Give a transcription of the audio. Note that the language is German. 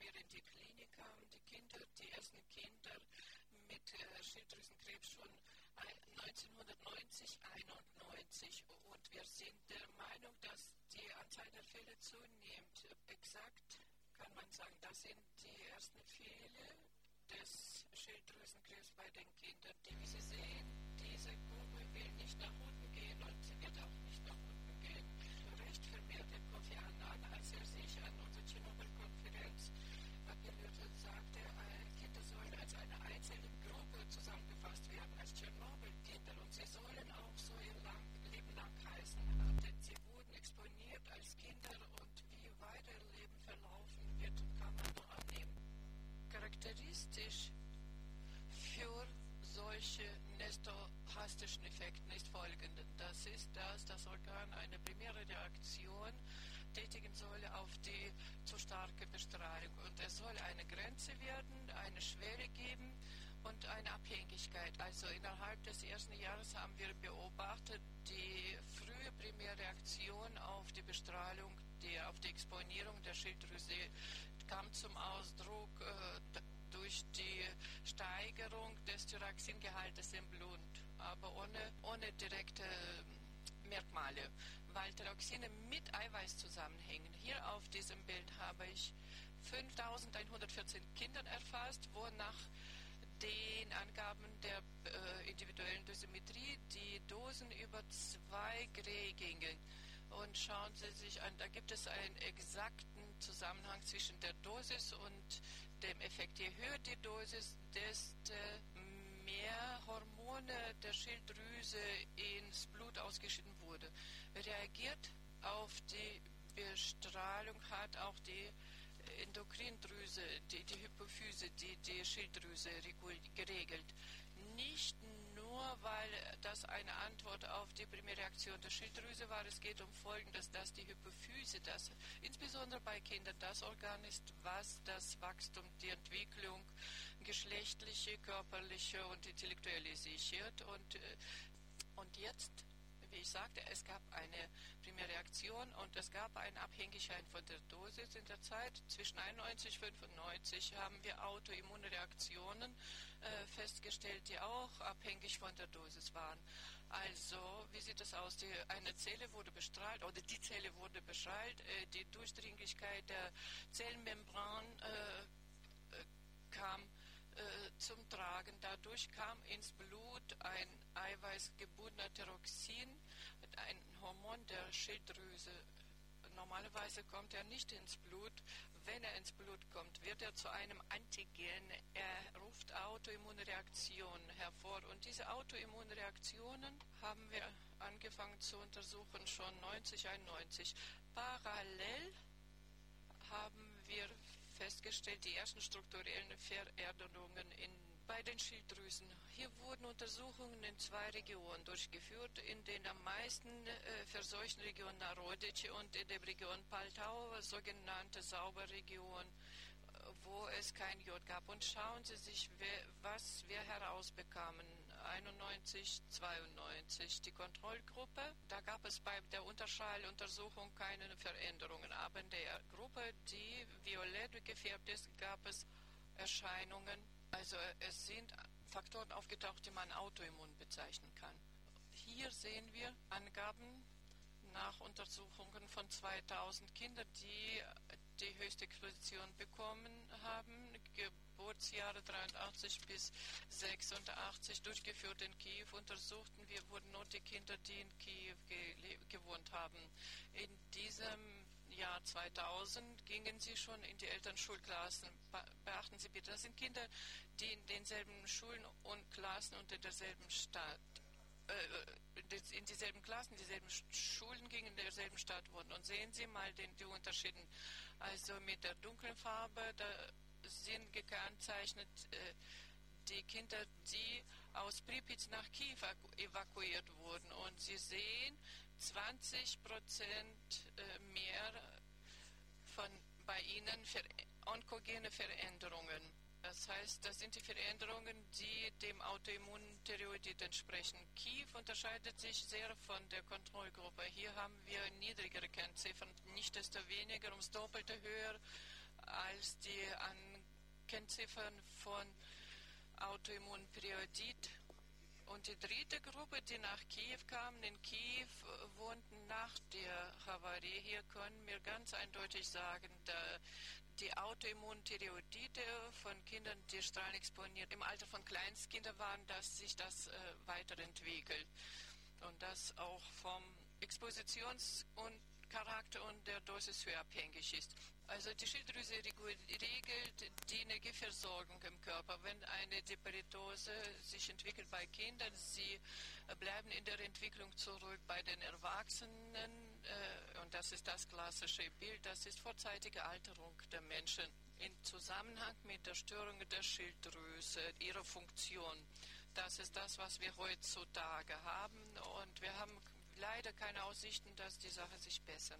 wir in die Klinik kamen, die Kinder, die ersten Kinder mit äh, Schilddrüsenkrebs schon 1990, 91 und wir sind der Meinung, dass die Anzahl der Fälle zunimmt. Exakt kann man sagen, das sind die ersten Fälle des Schilddrüsenkrebs bei den Kindern, die, wie Sie sehen, diese Kurve nestohastischen Effekte ist folgende. Das ist, dass das Organ eine primäre Reaktion tätigen soll auf die zu starke Bestrahlung. Und es soll eine Grenze werden, eine Schwere geben und eine Abhängigkeit. Also innerhalb des ersten Jahres haben wir beobachtet, die frühe Primärreaktion auf die Bestrahlung, die, auf die Exponierung der Schilddrüse kam zum Ausdruck äh, durch die Steigerung des Thyroxingehaltes im Blut, aber ohne, ohne direkte Merkmale, weil Thyroxine mit Eiweiß zusammenhängen. Hier auf diesem Bild habe ich 5114 Kindern erfasst, wo nach den Angaben der äh, individuellen Dosimetrie die Dosen über 2 Gray gingen. Und schauen Sie sich an, da gibt es einen exakten Zusammenhang zwischen der Dosis und dem Effekt. Je höher die Dosis, desto mehr Hormone der Schilddrüse ins Blut ausgeschieden wurde. Reagiert auf die Bestrahlung hat auch die Endokrindrüse, die, die Hypophyse, die, die Schilddrüse geregelt. Nicht nur, weil das eine Antwort auf die Primärreaktion der Schilddrüse war, es geht um Folgendes, dass die Hypophyse, das insbesondere bei Kindern das Organ ist, was das Wachstum, die Entwicklung, geschlechtliche, körperliche und intellektuelle sichert. Und, äh, und jetzt wie ich sagte, es gab eine Primärreaktion und es gab eine Abhängigkeit von der Dosis in der Zeit. Zwischen 91 und 95 haben wir Autoimmunreaktionen äh, festgestellt, die auch abhängig von der Dosis waren. Also, wie sieht es aus? Die, eine Zelle wurde bestrahlt oder die Zelle wurde bestrahlt, äh, die Durchdringlichkeit der Zellmembran äh, zum Tragen. Dadurch kam ins Blut ein eiweißgebundener Thyroxin, ein Hormon der Schilddrüse. Normalerweise kommt er nicht ins Blut. Wenn er ins Blut kommt, wird er zu einem Antigen. Er ruft Autoimmunreaktionen hervor. Und diese Autoimmunreaktionen haben wir angefangen zu untersuchen schon 1991. Parallel haben wir festgestellt, die ersten strukturellen Veränderungen in, bei den Schilddrüsen. Hier wurden Untersuchungen in zwei Regionen durchgeführt, in den am meisten äh, verseuchten Region Narodice und in der Region Paltau, sogenannte Sauberregion, wo es kein Jod gab. Und schauen Sie sich, was wir herausbekamen. 91, 92. Die Kontrollgruppe, da gab es bei der Unterschalluntersuchung keine Veränderungen. Aber in der Gruppe, die violett gefärbt ist, gab es Erscheinungen. Also es sind Faktoren aufgetaucht, die man autoimmun bezeichnen kann. Hier sehen wir Angaben nach Untersuchungen von 2000 Kindern, die die höchste Exposition bekommen haben, Geburtsjahre 83 bis 86 durchgeführt in Kiew, untersuchten wir wurden nur die Kinder, die in Kiew gewohnt haben. In diesem Jahr 2000 gingen sie schon in die Elternschulklassen. Beachten Sie bitte, das sind Kinder, die in denselben Schulen und Klassen und in derselben Stadt in dieselben Klassen, dieselben Schulen gingen, in derselben Stadt wurden. Und sehen Sie mal den, die Unterschiede. Also mit der dunklen Farbe, da sind gekennzeichnet äh, die Kinder, die aus Pripyat nach Kiew evakuiert wurden. Und Sie sehen 20 Prozent äh, mehr von bei ihnen für onkogene Veränderungen. Das heißt, das sind die Veränderungen, die dem Autoimmuntheroidit entsprechen. Kiew unterscheidet sich sehr von der Kontrollgruppe. Hier haben wir niedrigere Kennziffern, nicht desto weniger ums Doppelte höher als die Kennziffern von Autoimmunperiodit. Und die dritte Gruppe, die nach Kiew kamen, in Kiew wohnten nach der Havarie. Hier können wir ganz eindeutig sagen, die Autoimmuntireoidite von Kindern, die strahlenexponiert im Alter von Kleinstkindern waren, dass sich das äh, weiterentwickelt. Und das auch vom Expositions- und Charakter und der Dosishöhe abhängig ist. Also die Schilddrüse regelt die Energieversorgung im Körper. Wenn eine Deperitose sich entwickelt bei Kindern, sie bleiben in der Entwicklung zurück bei den Erwachsenen äh, und das ist das klassische Bild, das ist vorzeitige Alterung der Menschen in Zusammenhang mit der Störung der Schilddrüse, ihrer Funktion. Das ist das, was wir heutzutage haben und wir haben leider keine Aussichten, dass die Sache sich bessert.